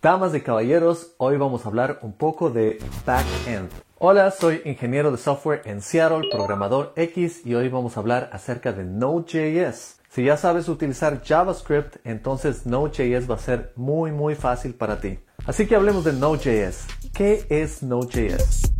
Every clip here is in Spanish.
Damas y caballeros, hoy vamos a hablar un poco de backend. Hola, soy ingeniero de software en Seattle, programador X y hoy vamos a hablar acerca de Node.js. Si ya sabes utilizar JavaScript, entonces Node.js va a ser muy muy fácil para ti. Así que hablemos de Node.js. ¿Qué es Node.js?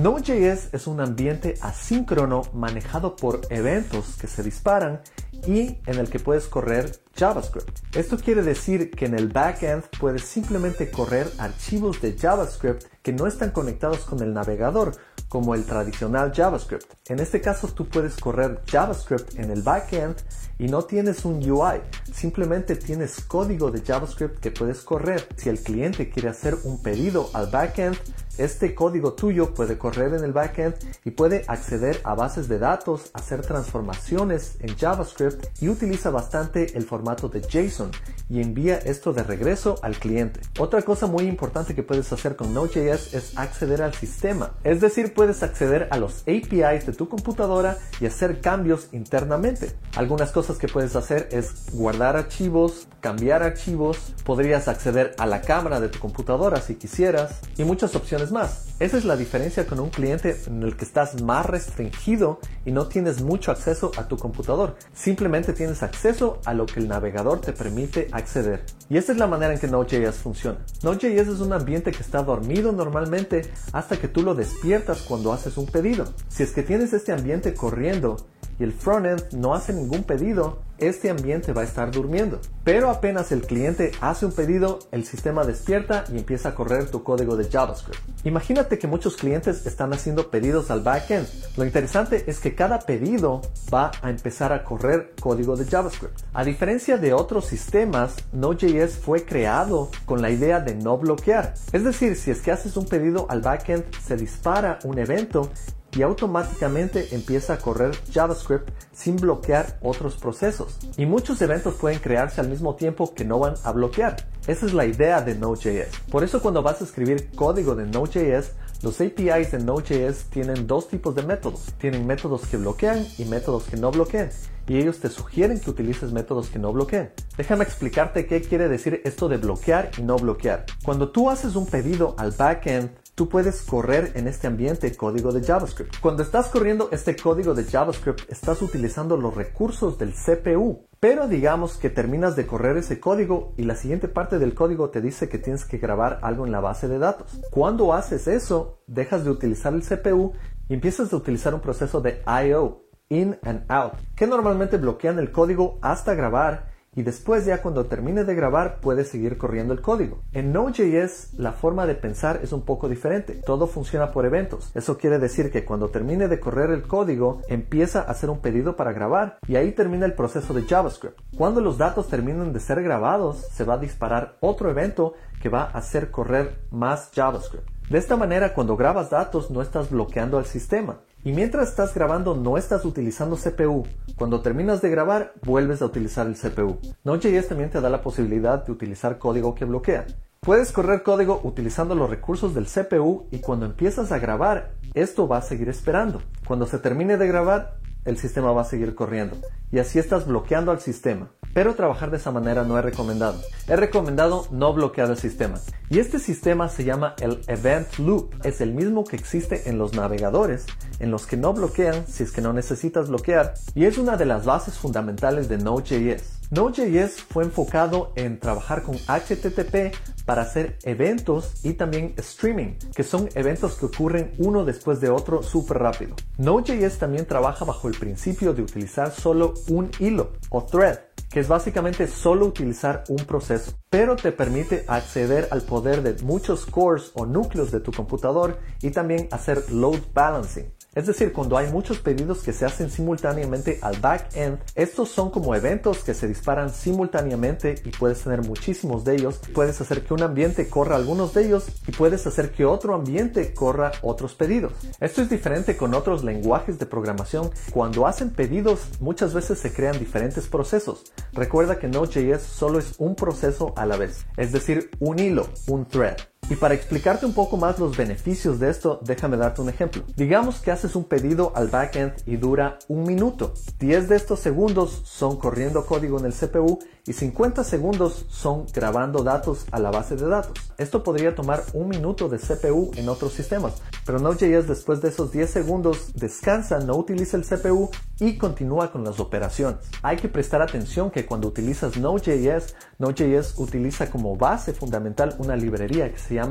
Node.js es un ambiente asíncrono manejado por eventos que se disparan y en el que puedes correr JavaScript. Esto quiere decir que en el backend puedes simplemente correr archivos de JavaScript que no están conectados con el navegador, como el tradicional JavaScript. En este caso tú puedes correr JavaScript en el backend y no tienes un UI, simplemente tienes código de JavaScript que puedes correr. Si el cliente quiere hacer un pedido al backend, este código tuyo puede correr en el backend y puede acceder a bases de datos, hacer transformaciones en JavaScript y utiliza bastante el formato de JSON y envía esto de regreso al cliente. Otra cosa muy importante que puedes hacer con Node.js es acceder al sistema, es decir, puedes acceder a los APIs de tu computadora y hacer cambios internamente. Algunas cosas que puedes hacer es guardar archivos, cambiar archivos, podrías acceder a la cámara de tu computadora si quisieras y muchas opciones más. Esa es la diferencia con un cliente en el que estás más restringido y no tienes mucho acceso a tu computador. Simplemente tienes acceso a lo que el navegador te permite acceder. Y esta es la manera en que Node.js funciona. Node.js es un ambiente que está dormido normalmente hasta que tú lo despiertas cuando haces un pedido. Si es que tienes este ambiente corriendo y el frontend no hace ningún pedido, este ambiente va a estar durmiendo. Pero apenas el cliente hace un pedido, el sistema despierta y empieza a correr tu código de JavaScript. Imagínate que muchos clientes están haciendo pedidos al backend. Lo interesante es que cada pedido va a empezar a correr código de JavaScript. A diferencia de otros sistemas, Node.js fue creado con la idea de no bloquear. Es decir, si es que haces un pedido al backend, se dispara un evento y automáticamente empieza a correr JavaScript sin bloquear otros procesos. Y muchos eventos pueden crearse al mismo tiempo que no van a bloquear. Esa es la idea de Node.js. Por eso cuando vas a escribir código de Node.js, los APIs de Node.js tienen dos tipos de métodos. Tienen métodos que bloquean y métodos que no bloquean. Y ellos te sugieren que utilices métodos que no bloqueen. Déjame explicarte qué quiere decir esto de bloquear y no bloquear. Cuando tú haces un pedido al backend tú puedes correr en este ambiente código de JavaScript. Cuando estás corriendo este código de JavaScript, estás utilizando los recursos del CPU. Pero digamos que terminas de correr ese código y la siguiente parte del código te dice que tienes que grabar algo en la base de datos. Cuando haces eso, dejas de utilizar el CPU y empiezas a utilizar un proceso de I.O., in and out, que normalmente bloquean el código hasta grabar y después ya cuando termine de grabar puede seguir corriendo el código. En Node.js la forma de pensar es un poco diferente. Todo funciona por eventos. Eso quiere decir que cuando termine de correr el código empieza a hacer un pedido para grabar y ahí termina el proceso de JavaScript. Cuando los datos terminen de ser grabados se va a disparar otro evento que va a hacer correr más JavaScript. De esta manera cuando grabas datos no estás bloqueando al sistema. Y mientras estás grabando no estás utilizando CPU. Cuando terminas de grabar, vuelves a utilizar el CPU. Node.js también te da la posibilidad de utilizar código que bloquea. Puedes correr código utilizando los recursos del CPU y cuando empiezas a grabar, esto va a seguir esperando. Cuando se termine de grabar, el sistema va a seguir corriendo. Y así estás bloqueando al sistema. Pero trabajar de esa manera no es recomendado. Es recomendado no bloquear el sistema. Y este sistema se llama el Event Loop. Es el mismo que existe en los navegadores, en los que no bloquean si es que no necesitas bloquear. Y es una de las bases fundamentales de Node.js. Node.js fue enfocado en trabajar con HTTP para hacer eventos y también streaming, que son eventos que ocurren uno después de otro súper rápido. Node.js también trabaja bajo el principio de utilizar solo un hilo o thread que es básicamente solo utilizar un proceso, pero te permite acceder al poder de muchos cores o núcleos de tu computador y también hacer load balancing. Es decir, cuando hay muchos pedidos que se hacen simultáneamente al backend, estos son como eventos que se disparan simultáneamente y puedes tener muchísimos de ellos. Puedes hacer que un ambiente corra algunos de ellos y puedes hacer que otro ambiente corra otros pedidos. Esto es diferente con otros lenguajes de programación. Cuando hacen pedidos, muchas veces se crean diferentes procesos. Recuerda que Node.js solo es un proceso a la vez, es decir, un hilo, un thread. Y para explicarte un poco más los beneficios de esto, déjame darte un ejemplo. Digamos que haces un pedido al backend y dura un minuto. 10 de estos segundos son corriendo código en el CPU y 50 segundos son grabando datos a la base de datos. Esto podría tomar un minuto de CPU en otros sistemas, pero Node.js después de esos 10 segundos descansa, no utiliza el CPU y continúa con las operaciones. Hay que prestar atención que cuando utilizas Node.js, Node.js utiliza como base fundamental una librería que se llama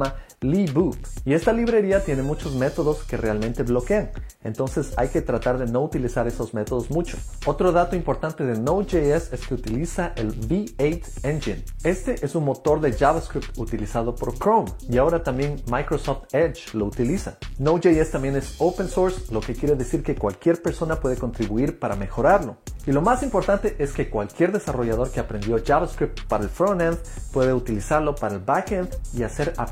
Libboot. Y esta librería tiene muchos métodos que realmente bloquean. Entonces hay que tratar de no utilizar esos métodos mucho. Otro dato importante de Node.js es que utiliza el V8 Engine. Este es un motor de JavaScript utilizado por Chrome y ahora también Microsoft Edge lo utiliza. Node.js también es open source, lo que quiere decir que cualquier persona puede contribuir para mejorarlo. Y lo más importante es que cualquier desarrollador que aprendió JavaScript para el frontend puede utilizarlo para el backend y hacer aplicaciones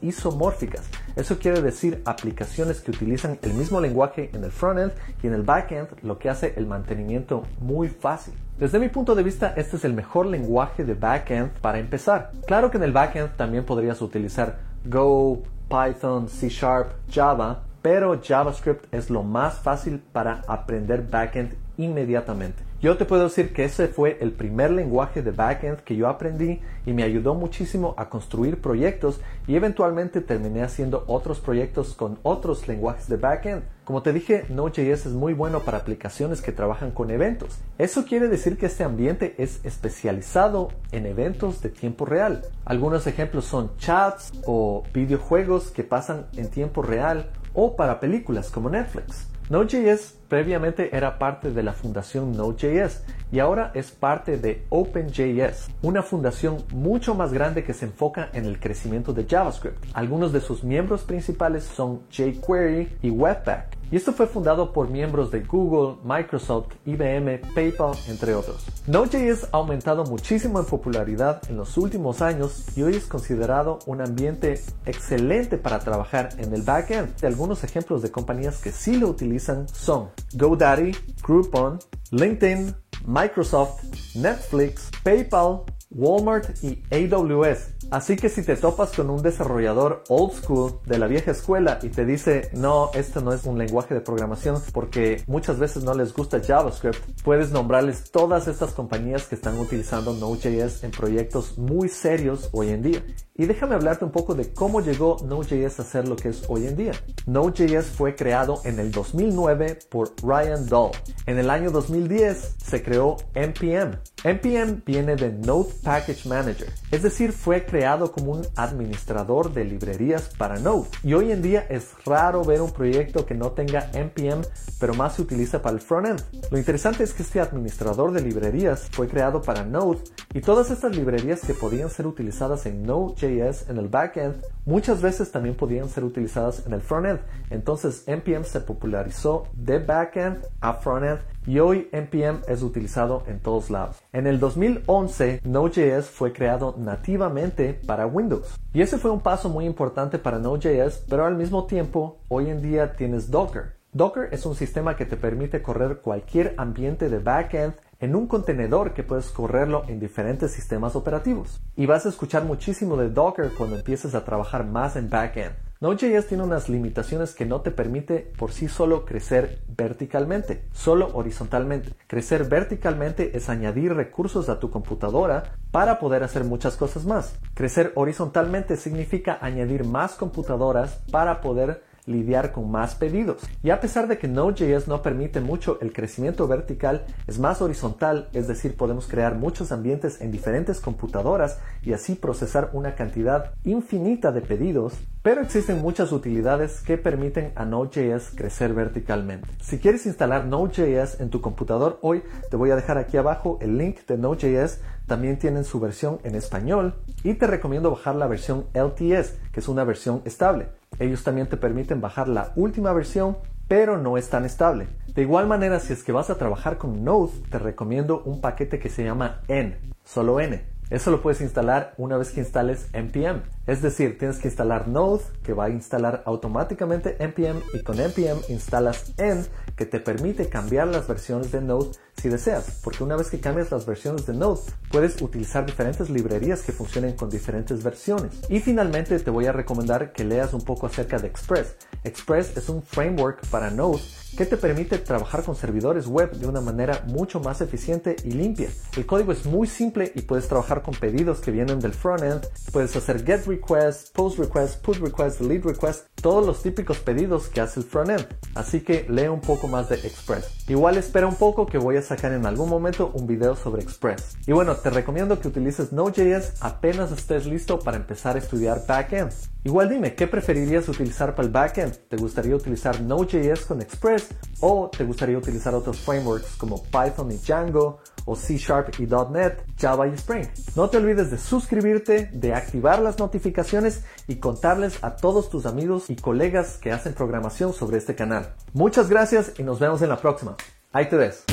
isomórficas. Eso quiere decir aplicaciones que utilizan el mismo lenguaje en el frontend y en el backend, lo que hace el mantenimiento muy fácil. Desde mi punto de vista, este es el mejor lenguaje de backend para empezar. Claro que en el backend también podrías utilizar Go, Python, C Sharp, Java, pero JavaScript es lo más fácil para aprender backend inmediatamente. Yo te puedo decir que ese fue el primer lenguaje de backend que yo aprendí y me ayudó muchísimo a construir proyectos y eventualmente terminé haciendo otros proyectos con otros lenguajes de backend. Como te dije, Node.js es muy bueno para aplicaciones que trabajan con eventos. Eso quiere decir que este ambiente es especializado en eventos de tiempo real. Algunos ejemplos son chats o videojuegos que pasan en tiempo real o para películas como Netflix. Node.js previamente era parte de la fundación Node.js y ahora es parte de OpenJS, una fundación mucho más grande que se enfoca en el crecimiento de JavaScript. Algunos de sus miembros principales son jQuery y Webpack. Y esto fue fundado por miembros de Google, Microsoft, IBM, PayPal, entre otros. Node.js ha aumentado muchísimo en popularidad en los últimos años y hoy es considerado un ambiente excelente para trabajar en el backend. Algunos ejemplos de compañías que sí lo utilizan son GoDaddy, Groupon, LinkedIn, Microsoft, Netflix, PayPal, Walmart y AWS. Así que si te topas con un desarrollador old school de la vieja escuela y te dice, no, esto no es un lenguaje de programación porque muchas veces no les gusta JavaScript, puedes nombrarles todas estas compañías que están utilizando Node.js en proyectos muy serios hoy en día. Y déjame hablarte un poco de cómo llegó Node.js a ser lo que es hoy en día. Node.js fue creado en el 2009 por Ryan Dahl. En el año 2010 se creó NPM. NPM viene de Node Package Manager, es decir, fue creado como un administrador de librerías para Node. Y hoy en día es raro ver un proyecto que no tenga NPM, pero más se utiliza para el frontend. Lo interesante es que este administrador de librerías fue creado para Node y todas estas librerías que podían ser utilizadas en Node.js en el backend, muchas veces también podían ser utilizadas en el frontend. Entonces NPM se popularizó de backend a frontend y hoy NPM es utilizado en todos lados. En el 2011, Node.js fue creado nativamente para Windows. Y ese fue un paso muy importante para Node.js, pero al mismo tiempo, hoy en día tienes Docker. Docker es un sistema que te permite correr cualquier ambiente de backend en un contenedor que puedes correrlo en diferentes sistemas operativos. Y vas a escuchar muchísimo de Docker cuando empieces a trabajar más en backend. Node.js tiene unas limitaciones que no te permite por sí solo crecer verticalmente, solo horizontalmente. Crecer verticalmente es añadir recursos a tu computadora para poder hacer muchas cosas más. Crecer horizontalmente significa añadir más computadoras para poder lidiar con más pedidos. Y a pesar de que Node.js no permite mucho el crecimiento vertical, es más horizontal, es decir, podemos crear muchos ambientes en diferentes computadoras y así procesar una cantidad infinita de pedidos, pero existen muchas utilidades que permiten a Node.js crecer verticalmente. Si quieres instalar Node.js en tu computador hoy, te voy a dejar aquí abajo el link de Node.js también tienen su versión en español y te recomiendo bajar la versión LTS, que es una versión estable. Ellos también te permiten bajar la última versión, pero no es tan estable. De igual manera, si es que vas a trabajar con Node, te recomiendo un paquete que se llama N, solo N. Eso lo puedes instalar una vez que instales npm. Es decir, tienes que instalar Node, que va a instalar automáticamente npm, y con npm instalas n, que te permite cambiar las versiones de Node si deseas, porque una vez que cambias las versiones de Node, puedes utilizar diferentes librerías que funcionen con diferentes versiones. Y finalmente te voy a recomendar que leas un poco acerca de Express. Express es un framework para Node que te permite trabajar con servidores web de una manera mucho más eficiente y limpia. El código es muy simple y puedes trabajar con pedidos que vienen del frontend, puedes hacer get requests, post requests, put requests, delete requests, todos los típicos pedidos que hace el frontend. Así que lee un poco más de Express. Igual espera un poco que voy a sacar en algún momento un video sobre Express. Y bueno, te recomiendo que utilices Node.js apenas estés listo para empezar a estudiar backend. Igual dime, ¿qué preferirías utilizar para el backend? ¿Te gustaría utilizar Node.js con Express o te gustaría utilizar otros frameworks como Python y Django o C Sharp y .NET, Java y Spring? No te olvides de suscribirte, de activar las notificaciones y contarles a todos tus amigos y colegas que hacen programación sobre este canal. Muchas gracias y nos vemos en la próxima. Ahí te ves.